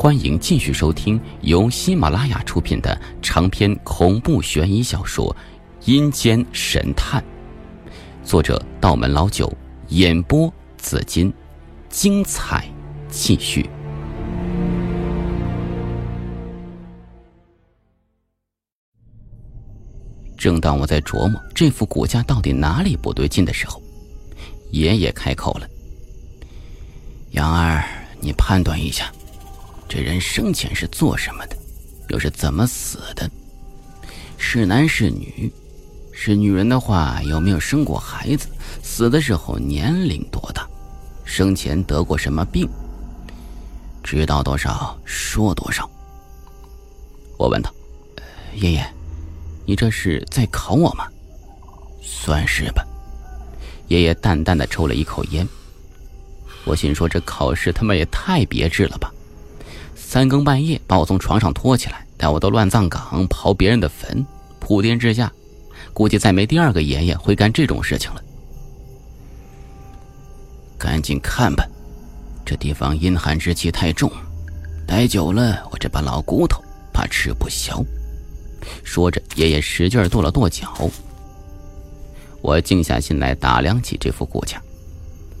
欢迎继续收听由喜马拉雅出品的长篇恐怖悬疑小说《阴间神探》，作者道门老九，演播紫金，精彩继续。正当我在琢磨这副骨架到底哪里不对劲的时候，爷爷开口了：“杨二，你判断一下。”这人生前是做什么的？又是怎么死的？是男是女？是女人的话，有没有生过孩子？死的时候年龄多大？生前得过什么病？知道多少说多少。我问他：“爷爷，你这是在考我吗？”算是吧。爷爷淡淡的抽了一口烟。我心说：这考试他妈也太别致了吧！三更半夜把我从床上拖起来，带我到乱葬岗刨别人的坟，普天之下，估计再没第二个爷爷会干这种事情了。赶紧看吧，这地方阴寒之气太重，待久了我这把老骨头怕吃不消。说着，爷爷使劲跺了跺脚。我静下心来打量起这副骨架，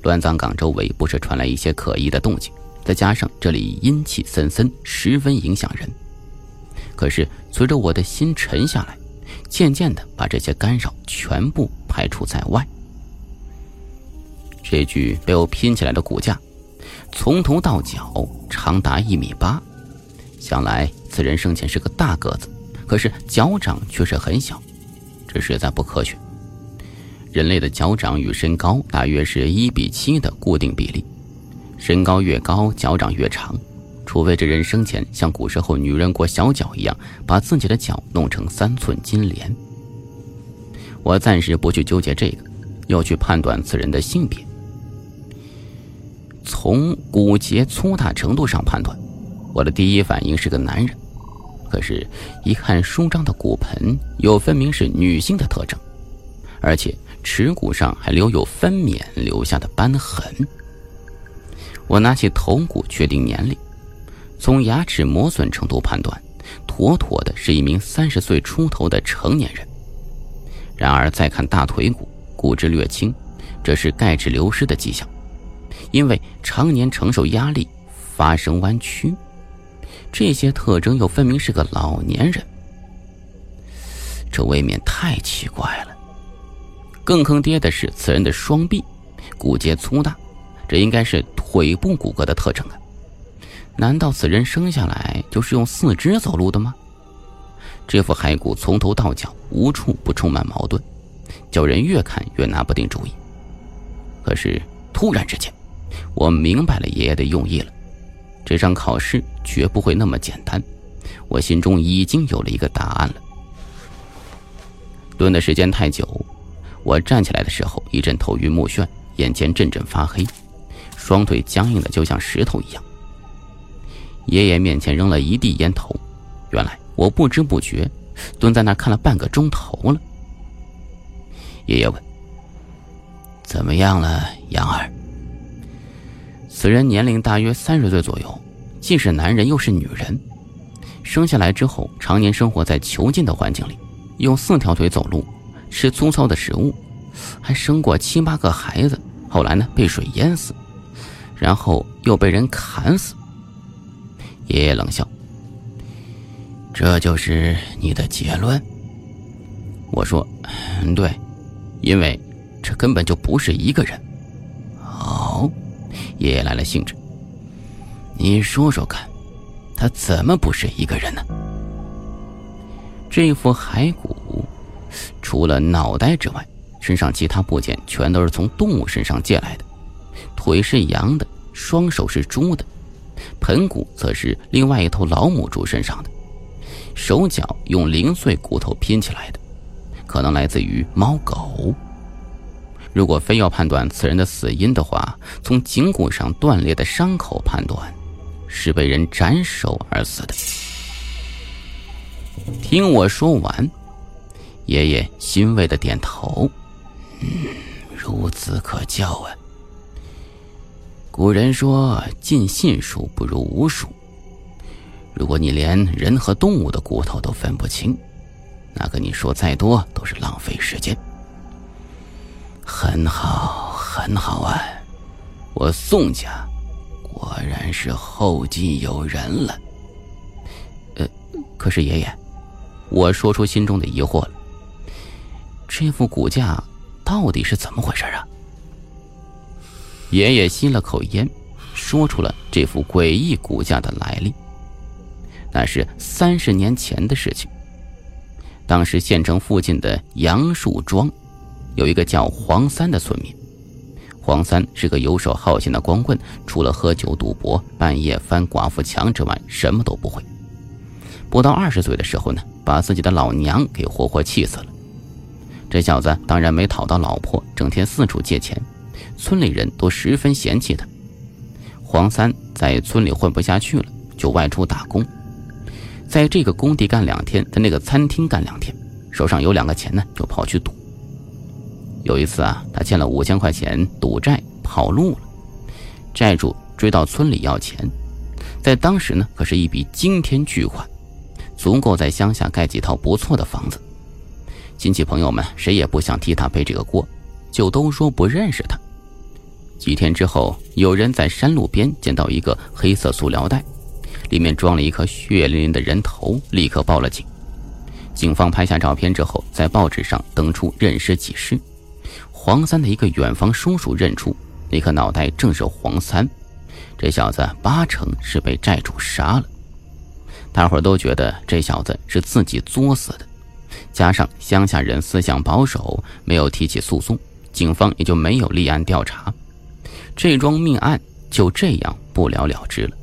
乱葬岗周围不时传来一些可疑的动静。再加上这里阴气森森，十分影响人。可是随着我的心沉下来，渐渐的把这些干扰全部排除在外。这具被我拼起来的骨架，从头到脚长达一米八，想来此人生前是个大个子，可是脚掌却是很小，这实在不科学。人类的脚掌与身高大约是一比七的固定比例。身高越高，脚掌越长，除非这人生前像古时候女人裹小脚一样，把自己的脚弄成三寸金莲。我暂时不去纠结这个，要去判断此人的性别。从骨节粗大程度上判断，我的第一反应是个男人。可是，一看舒张的骨盆，又分明是女性的特征，而且耻骨上还留有分娩留下的斑痕。我拿起头骨确定年龄，从牙齿磨损程度判断，妥妥的是一名三十岁出头的成年人。然而再看大腿骨，骨质略轻，这是钙质流失的迹象，因为常年承受压力发生弯曲。这些特征又分明是个老年人，这未免太奇怪了。更坑爹的是，此人的双臂骨节粗大。这应该是腿部骨骼的特征啊！难道此人生下来就是用四肢走路的吗？这副骸骨从头到脚无处不充满矛盾，叫人越看越拿不定主意。可是突然之间，我明白了爷爷的用意了。这场考试绝不会那么简单，我心中已经有了一个答案了。蹲的时间太久，我站起来的时候一阵头晕目眩，眼前阵阵发黑。双腿僵硬的就像石头一样。爷爷面前扔了一地烟头，原来我不知不觉蹲在那看了半个钟头了。爷爷问：“怎么样了，杨儿？”此人年龄大约三十岁左右，既是男人又是女人。生下来之后，常年生活在囚禁的环境里，用四条腿走路，吃粗糙的食物，还生过七八个孩子。后来呢，被水淹死。然后又被人砍死。爷爷冷笑：“这就是你的结论。”我说：“对，因为这根本就不是一个人。”哦，爷爷来了兴致。你说说看，他怎么不是一个人呢？这副骸骨，除了脑袋之外，身上其他部件全都是从动物身上借来的。腿是羊的，双手是猪的，盆骨则是另外一头老母猪身上的，手脚用零碎骨头拼起来的，可能来自于猫狗。如果非要判断此人的死因的话，从颈骨上断裂的伤口判断，是被人斩首而死的。听我说完，爷爷欣慰的点头：“嗯，孺子可教啊。”古人说：“尽信书不如无书。”如果你连人和动物的骨头都分不清，那跟你说再多都是浪费时间。很好，很好啊，我宋家果然是后继有人了。呃，可是爷爷，我说出心中的疑惑了，这副骨架到底是怎么回事啊？爷爷吸了口烟，说出了这副诡异骨架的来历。那是三十年前的事情。当时县城附近的杨树庄，有一个叫黄三的村民。黄三是个游手好闲的光棍，除了喝酒赌博、半夜翻寡妇墙之外，什么都不会。不到二十岁的时候呢，把自己的老娘给活活气死了。这小子当然没讨到老婆，整天四处借钱，村里人都十分嫌弃他。黄三在村里混不下去了，就外出打工。在这个工地干两天，在那个餐厅干两天，手上有两个钱呢，就跑去赌。有一次啊，他欠了五千块钱赌债跑路了，债主追到村里要钱，在当时呢可是一笔惊天巨款，足够在乡下盖几套不错的房子。亲戚朋友们谁也不想替他背这个锅，就都说不认识他。几天之后，有人在山路边捡到一个黑色塑料袋。里面装了一颗血淋淋的人头，立刻报了警。警方拍下照片之后，在报纸上登出认尸启事。黄三的一个远房叔叔认出那颗脑袋正是黄三，这小子八成是被债主杀了。大伙都觉得这小子是自己作死的，加上乡下人思想保守，没有提起诉讼，警方也就没有立案调查，这桩命案就这样不了了之了。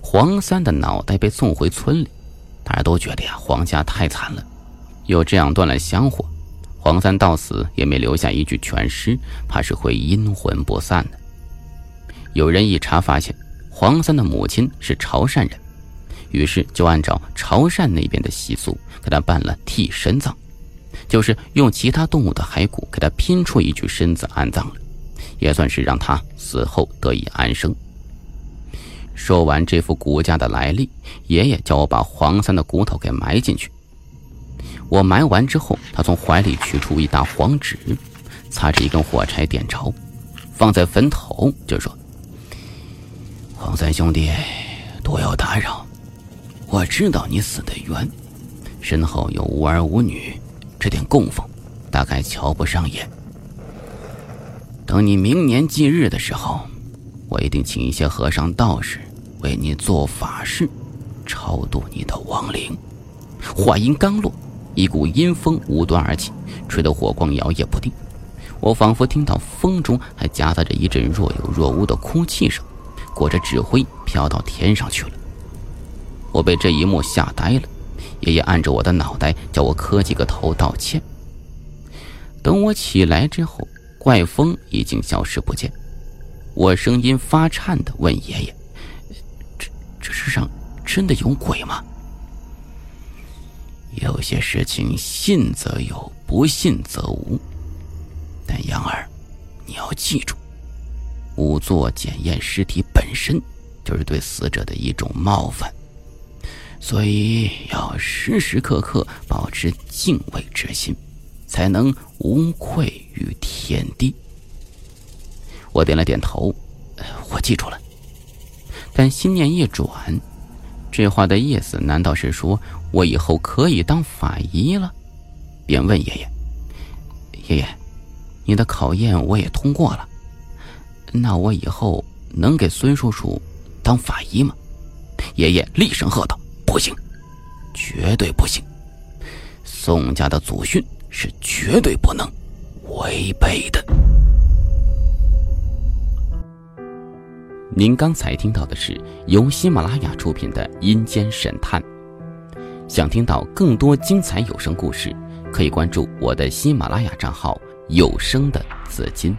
黄三的脑袋被送回村里，大家都觉得呀，黄家太惨了，又这样断了香火，黄三到死也没留下一具全尸，怕是会阴魂不散的。有人一查发现，黄三的母亲是潮汕人，于是就按照潮汕那边的习俗，给他办了替身葬，就是用其他动物的骸骨给他拼出一具身子安葬了，也算是让他死后得以安生。说完这副骨架的来历，爷爷叫我把黄三的骨头给埋进去。我埋完之后，他从怀里取出一沓黄纸，擦着一根火柴点着，放在坟头，就说：“黄三兄弟，多有打扰。我知道你死的冤，身后有无儿无女，这点供奉大概瞧不上眼。等你明年忌日的时候，我一定请一些和尚道士。”为你做法事，超度你的亡灵。话音刚落，一股阴风无端而起，吹得火光摇曳不定。我仿佛听到风中还夹杂着一阵若有若无的哭泣声，裹着纸灰飘到天上去了。我被这一幕吓呆了。爷爷按着我的脑袋，叫我磕几个头道歉。等我起来之后，怪风已经消失不见。我声音发颤的问爷爷。这这世上真的有鬼吗？有些事情信则有，不信则无。但杨儿，你要记住，仵作检验尸体本身就是对死者的一种冒犯，所以要时时刻刻保持敬畏之心，才能无愧于天地。我点了点头，我记住了。但心念一转，这话的意思难道是说我以后可以当法医了？便问爷爷：“爷爷，你的考验我也通过了，那我以后能给孙叔叔当法医吗？”爷爷厉声喝道：“不行，绝对不行！宋家的祖训是绝对不能违背的。”您刚才听到的是由喜马拉雅出品的《阴间神探》。想听到更多精彩有声故事，可以关注我的喜马拉雅账号“有声的紫金”。